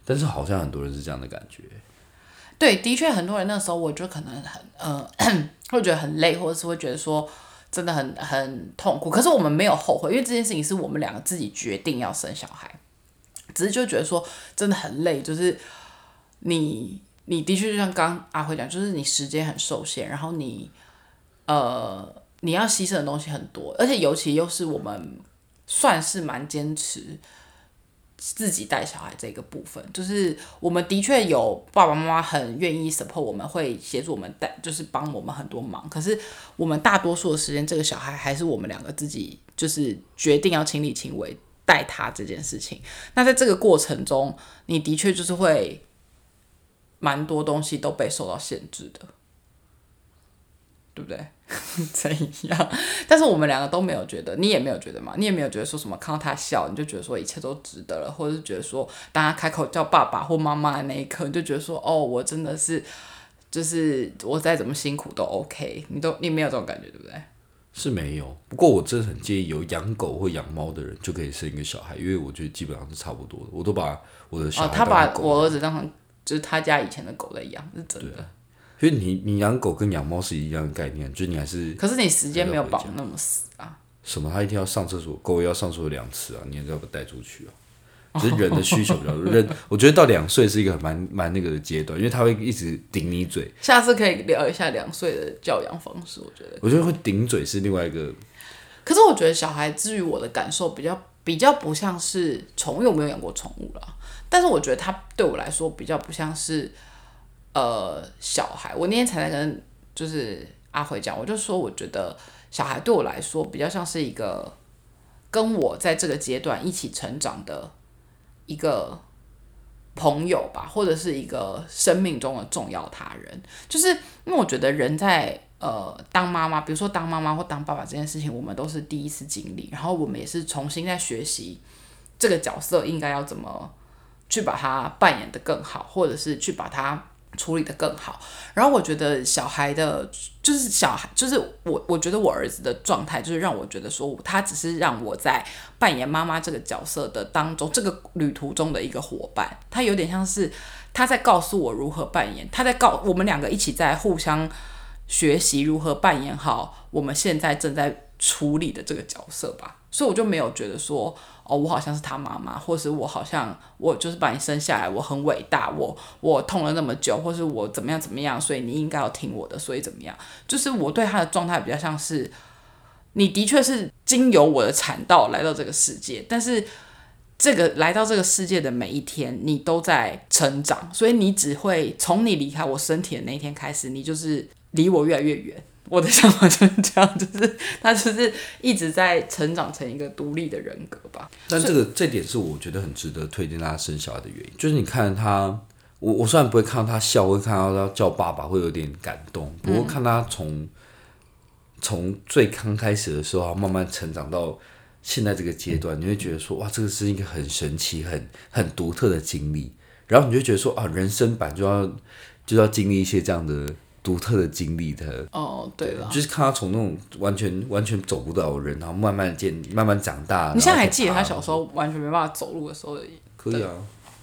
但是好像很多人是这样的感觉。对，的确很多人那时候我就可能很呃 会觉得很累，或者是会觉得说真的很很痛苦。可是我们没有后悔，因为这件事情是我们两个自己决定要生小孩，只是就觉得说真的很累，就是你你的确就像刚刚阿辉讲，就是你时间很受限，然后你呃你要牺牲的东西很多，而且尤其又是我们算是蛮坚持。自己带小孩这个部分，就是我们的确有爸爸妈妈很愿意 support 我们，会协助我们带，就是帮我们很多忙。可是我们大多数的时间，这个小孩还是我们两个自己就是决定要亲力亲为带他这件事情。那在这个过程中，你的确就是会蛮多东西都被受到限制的，对不对？怎样？但是我们两个都没有觉得，你也没有觉得嘛？你也没有觉得说什么看到他笑，你就觉得说一切都值得了，或者是觉得说当他开口叫爸爸或妈妈的那一刻，你就觉得说哦，我真的是就是我再怎么辛苦都 OK，你都你没有这种感觉，对不对？是没有，不过我真的很建议有养狗或养猫的人就可以生一个小孩，因为我觉得基本上是差不多的。我都把我的小孩哦，他把我儿子当成就是他家以前的狗在养，是真的。因为你你养狗跟养猫是一样的概念，就是你还是可是你时间没有绑那么死啊。什么？它一天要上厕所，狗也要上厕所两次啊，你还是要不带出去啊？只是人的需求比较多，人我觉得到两岁是一个蛮蛮那个的阶段，因为他会一直顶你嘴。下次可以聊一下两岁的教养方式，我觉得。我觉得会顶嘴是另外一个，可是我觉得小孩至于我的感受比较比较不像是宠物，因为我没有养过宠物啦。但是我觉得他对我来说比较不像是呃小孩。我那天才在跟就是阿辉讲，我就说我觉得小孩对我来说比较像是一个跟我在这个阶段一起成长的一个朋友吧，或者是一个生命中的重要他人。就是因为我觉得人在呃当妈妈，比如说当妈妈或当爸爸这件事情，我们都是第一次经历，然后我们也是重新在学习这个角色应该要怎么去把它扮演的更好，或者是去把它处理的更好。然后我觉得小孩的，就是小孩，就是我，我觉得我儿子的状态，就是让我觉得说，他只是让我在扮演妈妈这个角色的当中，这个旅途中的一个伙伴。他有点像是他在告诉我如何扮演，他在告我们两个一起在互相学习如何扮演好我们现在正在处理的这个角色吧。所以我就没有觉得说，哦，我好像是他妈妈，或是我好像我就是把你生下来，我很伟大，我我痛了那么久，或是我怎么样怎么样，所以你应该要听我的，所以怎么样？就是我对他的状态比较像是，你的确是经由我的产道来到这个世界，但是这个来到这个世界的每一天，你都在成长，所以你只会从你离开我身体的那一天开始，你就是离我越来越远。我的想法就是这样，就是他就是一直在成长成一个独立的人格吧。但这个这点是我觉得很值得推荐他生小孩的原因，就是你看他，我我虽然不会看到他笑，会看到他叫爸爸，会有点感动。不过看他从从最刚开始的时候，慢慢成长到现在这个阶段，你会觉得说，哇，这个是一个很神奇、很很独特的经历。然后你就觉得说，啊，人生版就要就要经历一些这样的。独特的经历的哦，对了，就是看他从那种完全完全走不到的人，然后慢慢建慢慢长大。你现在还记得他小时候完全没办法走路的时候的？可以啊，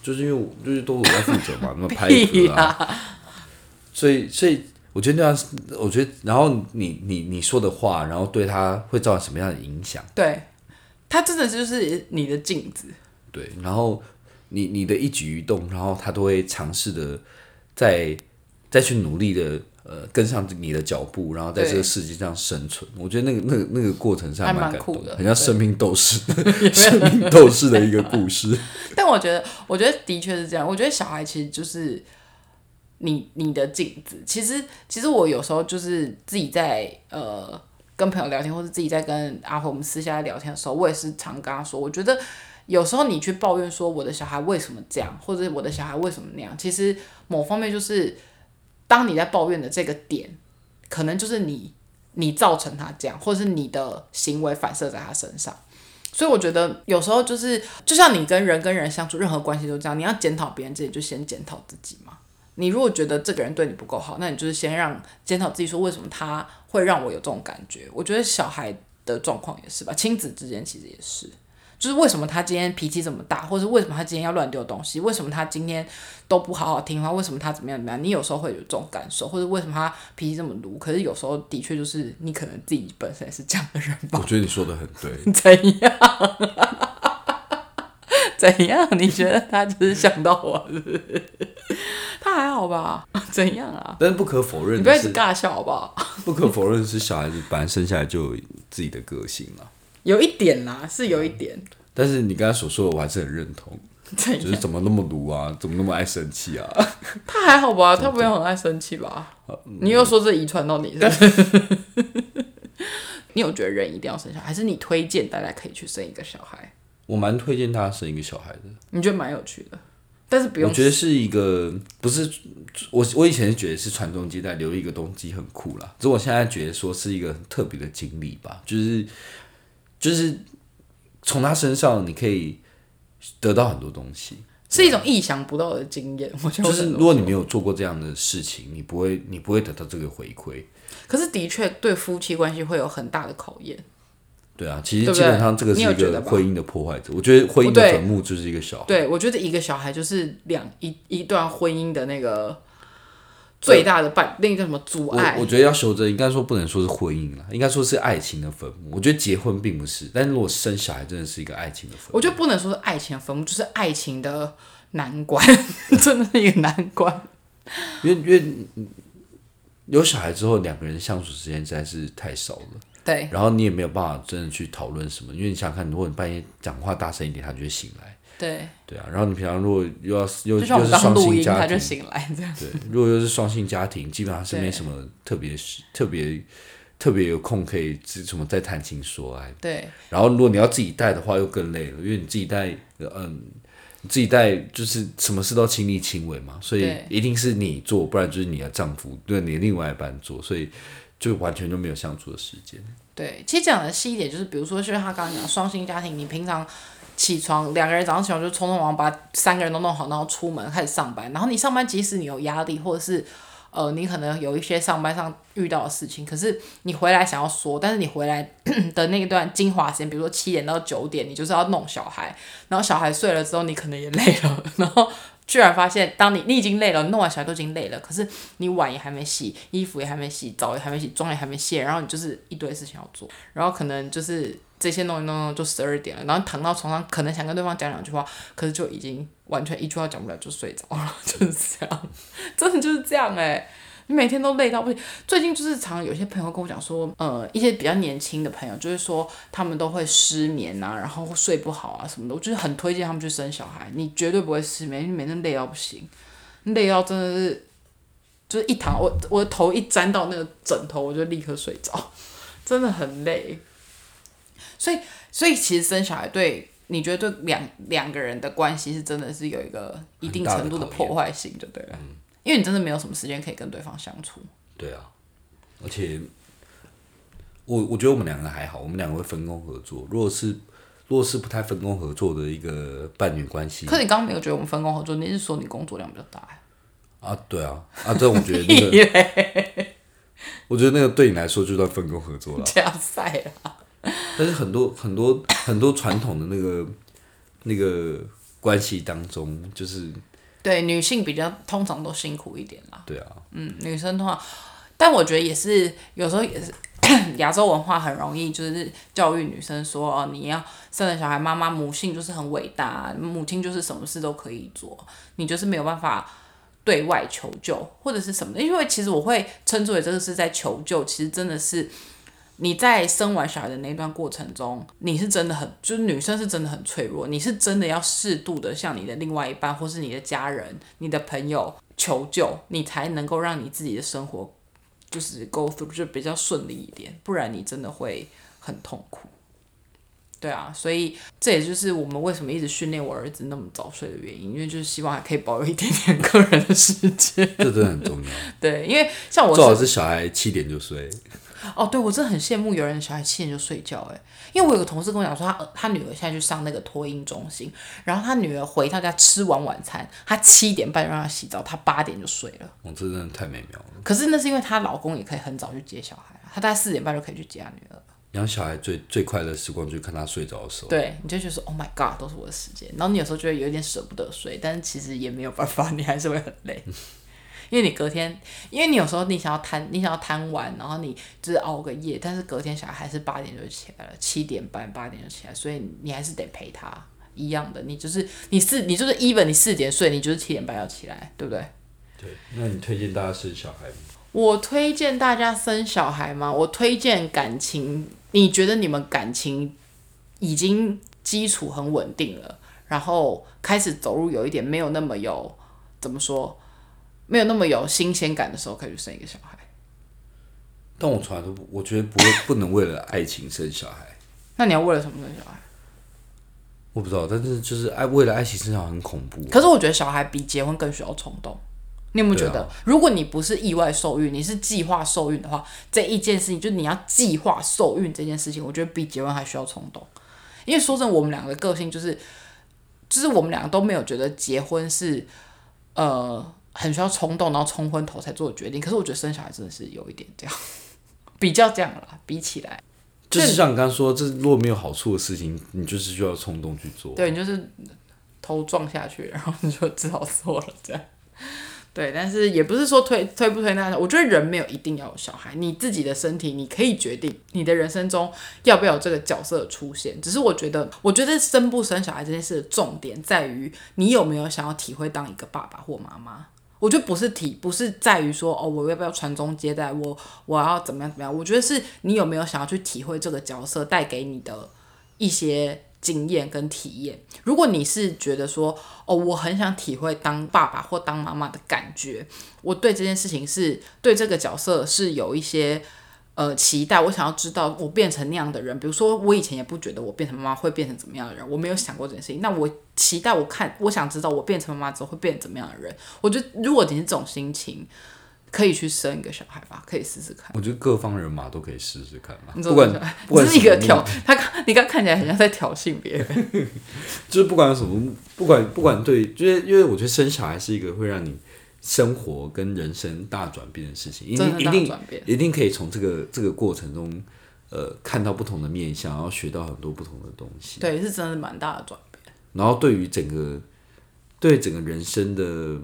就是因为我就是都我在负责嘛，那么拍歌啊，所以所以我觉得那样，我觉得然后你你你说的话，然后对他会造成什么样的影响？对他真的就是你的镜子。对，然后你你的一举一动，然后他都会尝试的在。再去努力的呃跟上你的脚步，然后在这个世界上生存，我觉得那个那个那个过程是还蛮感动的，很像生命斗士，生命斗士的一个故事。但我觉得，我觉得的确是这样。我觉得小孩其实就是你你的镜子。其实，其实我有时候就是自己在呃跟朋友聊天，或者自己在跟阿辉我们私下聊天的时候，我也是常跟他说，我觉得有时候你去抱怨说我的小孩为什么这样，或者我的小孩为什么那样，其实某方面就是。当你在抱怨的这个点，可能就是你你造成他这样，或者是你的行为反射在他身上。所以我觉得有时候就是，就像你跟人跟人相处，任何关系都这样。你要检讨别人之前，就先检讨自己嘛。你如果觉得这个人对你不够好，那你就是先让检讨自己，说为什么他会让我有这种感觉。我觉得小孩的状况也是吧，亲子之间其实也是。就是为什么他今天脾气这么大，或者为什么他今天要乱丢东西？为什么他今天都不好好听话？为什么他怎么样怎么样？你有时候会有这种感受，或者为什么他脾气这么鲁？可是有时候的确就是你可能自己本身也是这样的人吧。我觉得你说的很对。怎样？怎样？你觉得他只是想到我？他还好吧？怎样啊？但是不可否认，你不要一直尬笑好不好？不可否认是小孩子本来生下来就有自己的个性嘛。有一点啦，是有一点。但是你刚才所说的，我还是很认同。就是怎么那么毒啊？怎么那么爱生气啊？他还好吧？他不用很爱生气吧？你又说这遗传到你？你有觉得人一定要生小孩，还是你推荐大家可以去生一个小孩？我蛮推荐他生一个小孩的。你觉得蛮有趣的，但是不用。我觉得是一个不是我，我以前是觉得是传宗接代留一个东西很酷啦。只是我现在觉得说是一个很特别的经历吧，就是。就是从他身上，你可以得到很多东西，是一种意想不到的经验。我觉得，就是如果你没有做过这样的事情，你不会，你不会得到这个回馈。可是，的确对夫妻关系会有很大的考验。对啊，其实基本上这个是一个婚姻的破坏者。我觉得婚姻的坟墓就是一个小孩。对，我觉得一个小孩就是两一一段婚姻的那个最大的绊，那个叫什么阻碍我？觉得要修正，应该说不能说是婚姻了，应该说是爱情的坟墓。我觉得结婚并不是，但如果生小孩真的是一个爱情的坟墓。我觉得不能说是爱情的坟墓，就是爱情的难关，真的是一个难关。因为因为嗯有小孩之后，两个人相处时间实在是太少了，对然后你也没有办法真的去讨论什么，因为你想想看，如果你半夜讲话大声一点，他就会醒来。对，对啊，然后你平常如果又要又又是双性家庭他就，醒来这样。对，如果又是双性家庭，基本上是对没什么特别事特别特别有空可以只什么在谈情说爱。对然后如果你要自己带的话，又更累了，因为你自己带，嗯，你自己带就是什么事都亲力亲为嘛，所以一定是你做，不然就是你的丈夫对你另外一半做，所以就完全就没有相处的时间。对，其实讲的细一点，就是比如说，就是他刚刚讲双性家庭，你平常起床两个人早上起床就匆匆忙忙把三个人都弄好，然后出门开始上班。然后你上班，即使你有压力，或者是呃你可能有一些上班上遇到的事情，可是你回来想要说，但是你回来的那一段精华时间，比如说七点到九点，你就是要弄小孩，然后小孩睡了之后，你可能也累了，然后。居然发现，当你你已经累了，弄完小孩都已经累了，可是你碗也还没洗，衣服也还没洗，澡也还没洗，妆也还没卸，然后你就是一堆事情要做，然后可能就是这些弄一弄弄就十二点了，然后躺到床上，可能想跟对方讲两句话，可是就已经完全一句话讲不了就睡着了，就是这样，真的就是这样。哎、你每天都累到不行。最近就是常有些朋友跟我讲说，呃，一些比较年轻的朋友，就是说他们都会失眠啊，然后睡不好啊什么的。我就是很推荐他们去生小孩，你绝对不会失眠，因为每天累到不行，累到真的是，就是一躺我我的头一沾到那个枕头，我就立刻睡着，真的很累。所以，所以其实生小孩对你觉得对两两个人的关系是真的是有一个一定程度的破坏性，就对了。因为你真的没有什么时间可以跟对方相处。对啊，而且我我觉得我们两个还好，我们两个会分工合作。如果是如果是不太分工合作的一个伴侣关系可是你刚刚没有觉得我们分工合作，你是说你工作量比较大、欸？啊，对啊啊，这我觉得那个，我觉得那个对你来说就算分工合作了。加赛啊！但是很多很多很多传统的那个那个关系当中，就是对，女性比较通常都辛苦一点啦。对啊，嗯，女生通常，但我觉得也是有时候也是 亚洲文化很容易就是教育女生说哦，你要生了小孩，妈妈母性就是很伟大，母亲就是什么事都可以做，你就是没有办法。对外求救或者是什么的，因为其实我会称之为这个是在求救，其实真的是你在生完小孩的那段过程中，你是真的很，就是女生是真的很脆弱，你是真的要适度的向你的另外一半或是你的家人、你的朋友求救，你才能够让你自己的生活就是 go through 就比较顺利一点，不然你真的会很痛苦。对啊，所以这也就是我们为什么一直训练我儿子那么早睡的原因，因为就是希望还可以保有一点点个人的时间。这真的很重要。对，因为像我最好是是小孩七点就睡，哦，对我真的很羡慕有人小孩七点就睡觉哎，因为我有个同事跟我讲说他他女儿现在去上那个托婴中心，然后他女儿回到家吃完晚餐，他七点半就让她洗澡，她八点就睡了。哦，这真的太美妙了。可是那是因为她老公也可以很早去接小孩啊，他大概四点半就可以去接他女儿。养小孩最最快乐的时光就是看他睡着的时候。对，你就觉得说 Oh my God，都是我的时间。然后你有时候觉得有一点舍不得睡，但是其实也没有办法，你还是会很累，因为你隔天，因为你有时候你想要贪，你想要贪玩，然后你就是熬个夜，但是隔天小孩还是八点就起来了，七点半八点就起来，所以你还是得陪他。一样的，你就是你四，你就是 even 你四点睡，你就是七点半要起来，对不对？对，那你推荐大家生小孩吗？我推荐大家生小孩吗？我推荐感情，你觉得你们感情已经基础很稳定了，然后开始走入有一点没有那么有怎么说，没有那么有新鲜感的时候，可以去生一个小孩。但我从来都不，我觉得不会不能为了爱情生小孩。那你要为了什么生小孩？我不知道，但是就是爱为了爱情生小孩很恐怖。可是我觉得小孩比结婚更需要冲动。你有没有觉得，啊如果你不是意外受孕，你是计划受孕的话，这一件事情就是你要计划受孕这件事情，我觉得比结婚还需要冲动。因为说真的，我们两个的个性就是，就是我们两个都没有觉得结婚是呃很需要冲动，然后冲昏头才做的决定。可是我觉得生小孩真的是有一点这样，比较这样啦，比起来，就是像你刚刚说，这如果没有好处的事情，你就是需要冲动去做。对你就是头撞下去，然后你就只好做了这样。对，但是也不是说推推不推那，我觉得人没有一定要有小孩，你自己的身体你可以决定你的人生中要不要有这个角色的出现。只是我觉得，我觉得生不生小孩这件事的重点在于你有没有想要体会当一个爸爸或妈妈。我觉得不是体，不是在于说哦，我要不要传宗接代，我我要怎么样怎么样。我觉得是你有没有想要去体会这个角色带给你的一些。经验跟体验，如果你是觉得说，哦，我很想体会当爸爸或当妈妈的感觉，我对这件事情是对这个角色是有一些呃期待，我想要知道我变成那样的人，比如说我以前也不觉得我变成妈妈会变成怎么样的人，我没有想过这件事情，那我期待我看，我想知道我变成妈妈之后会变成怎么样的人，我觉得如果你是这种心情。可以去生一个小孩吧，可以试试看。我觉得各方人马都可以试试看嘛。不管不管是一个挑，他你刚看起来很像在挑衅别人。就是不管有什么，不管不管对，就是因为我觉得生小孩是一个会让你生活跟人生大转变的事情，一定一定一定可以从这个这个过程中，呃，看到不同的面相，然后学到很多不同的东西。对，是真的蛮大的转变。然后对于整个对整个人生的。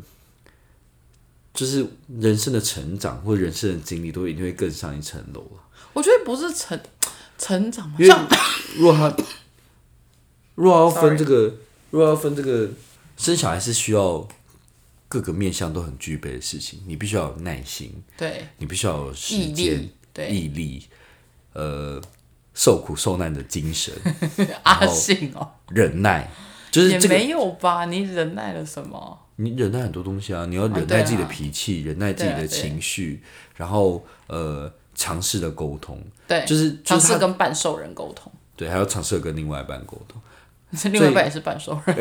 就是人生的成长或人生的经历，都一定会更上一层楼了。我觉得不是成成长嘛，像如果他如果要分这个，如果要分这个生小孩是需要各个面向都很具备的事情，你必须要有耐心，对你必须要有时间、对毅力，呃，受苦受难的精神，阿信哦，忍耐，就是也没有吧？你忍耐了什么？你忍耐很多东西啊，你要忍耐自己的脾气，忍耐自己的情绪，然后呃，尝试的沟通，对，就是尝试跟半兽人沟通，对，还要尝试跟另外一半沟通，另外一半也是半兽人，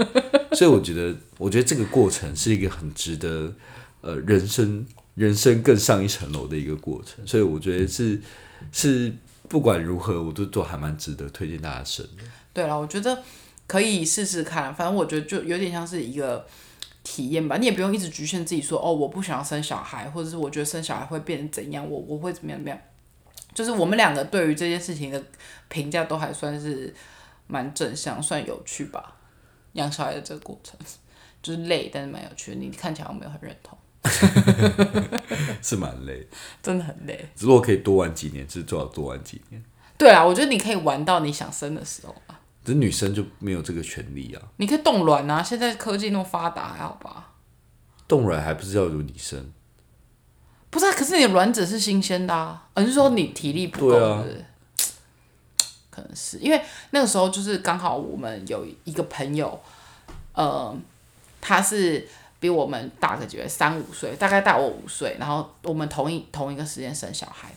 所以我觉得，我觉得这个过程是一个很值得呃人生人生更上一层楼的一个过程，所以我觉得是是不管如何，我都都还蛮值得推荐大家生的。对了，我觉得可以试试看，反正我觉得就有点像是一个。体验吧，你也不用一直局限自己说哦，我不想要生小孩，或者是我觉得生小孩会变成怎样，我我会怎么样怎么样。就是我们两个对于这件事情的评价都还算是蛮正向，算有趣吧。养小孩的这个过程 就是累，但是蛮有趣的。你看起来我没有很认同？是蛮累，真的很累。如果可以多玩几年，就最好多玩几年。对啊，我觉得你可以玩到你想生的时候啊。这女生就没有这个权利啊！你可以冻卵啊，现在科技那么发达，还好吧？冻卵还不是要有你生？不是啊，可是你的卵子是新鲜的啊，而是说你体力不够，可能是因为那个时候就是刚好我们有一个朋友，呃，他是比我们大个几，三五岁，大概大我五岁，然后我们同一同一个时间生小孩。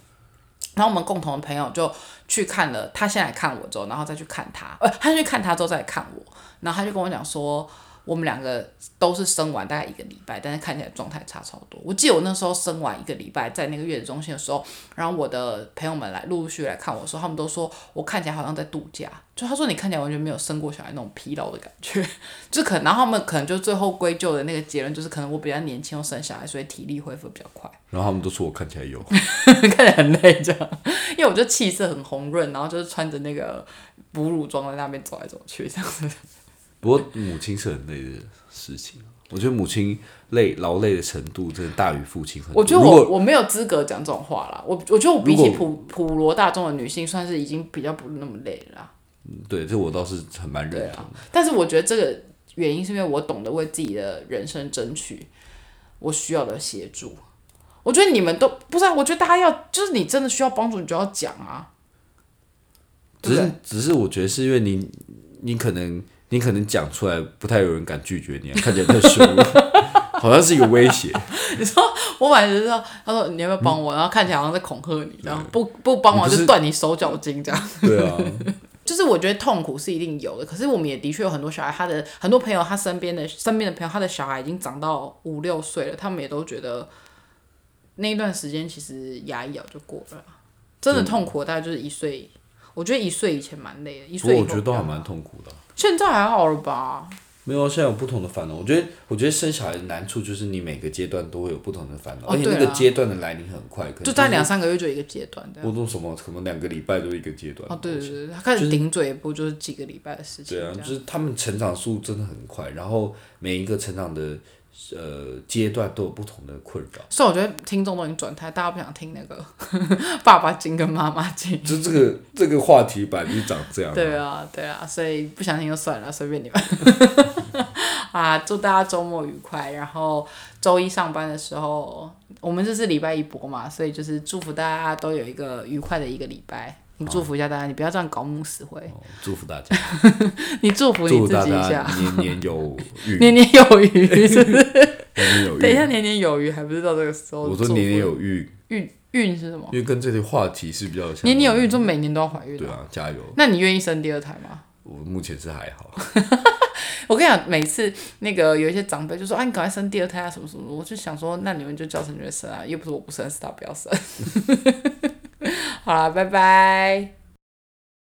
然后我们共同的朋友就去看了，他先来看我之后，然后再去看他，呃，他去看他之后再来看我，然后他就跟我讲说。我们两个都是生完大概一个礼拜，但是看起来状态差超多。我记得我那时候生完一个礼拜，在那个月子中心的时候，然后我的朋友们来陆陆续续来看我的时候，他们都说我看起来好像在度假。就他说你看起来完全没有生过小孩那种疲劳的感觉，就可能，然后他们可能就最后归咎的那个结论就是可能我比较年轻又生小孩，所以体力恢复比较快。然后他们都说我看起来有，看起来很累这样，因为我就气色很红润，然后就是穿着那个哺乳装在那边走来走去这样子。不过母亲是很累的事情，我觉得母亲累劳累的程度真的大于父亲很多。我觉得我我没有资格讲这种话啦，我我觉得我比起普普罗大众的女性，算是已经比较不那么累了。嗯，对，这我倒是很蛮认同。但是我觉得这个原因是因为我懂得为自己的人生争取我需要的协助。我觉得你们都不是，啊我觉得大家要就是你真的需要帮助，你就要讲啊。只是只是我觉得是因为你你可能。你可能讲出来不太有人敢拒绝你，看起来太凶，好像是一个威胁。你说我买的时候，他说你要不要帮我？然后看起来好像在恐吓你，然后不不帮忙就断你手脚筋这样。对啊，就是我觉得痛苦是一定有的，可是我们也的确有很多小孩，他的很多朋友，他身边的身边的朋友，他的小孩已经长到五六岁了，他们也都觉得那一段时间其实牙一咬就过了。真的痛苦大概就是一岁，我觉得一岁以前蛮累的，一岁我觉得都还蛮痛苦的。现在还好了吧？没有啊，现在有不同的烦恼。我觉得，我觉得生小孩的难处就是你每个阶段都会有不同的烦恼，而且那个阶段的来临很快，可能就在两三个月就一个阶段的。我懂什么，可能两个礼拜就一个阶段。哦，对对对，他开始顶嘴也不就是几个礼拜的事情。对啊，就是他们成长速度真的很快，然后每一个成长的呃阶段都有不同的困扰。所以我觉得听众都已经转台，大家不想听那个 爸爸经跟妈妈经。就这个这个话题本来就长这样。对啊，对啊，所以不想听就算了，随便你们。啊，祝大家周末愉快。然后周一上班的时候，我们这是礼拜一播嘛，所以就是祝福大家都有一个愉快的一个礼拜。你祝福一下大家，你不要这样搞木死灰。哦祝福大家，你祝福你自己一下，年年有余，年年有余，是不是？年年有等一下，年年有余，还不是到这个时候？我说年年有余，孕孕是什么？因为跟这些话题是比较像年年有余，就每年都要怀孕、对啊，加油！那你愿意生第二胎吗？我目前是还好，我跟你讲，每次那个有一些长辈就说：“啊，你赶快生第二胎啊，什么什么。”我就想说，那你们就叫生就生啊，又不是我不生，是他不要生。好了，拜拜。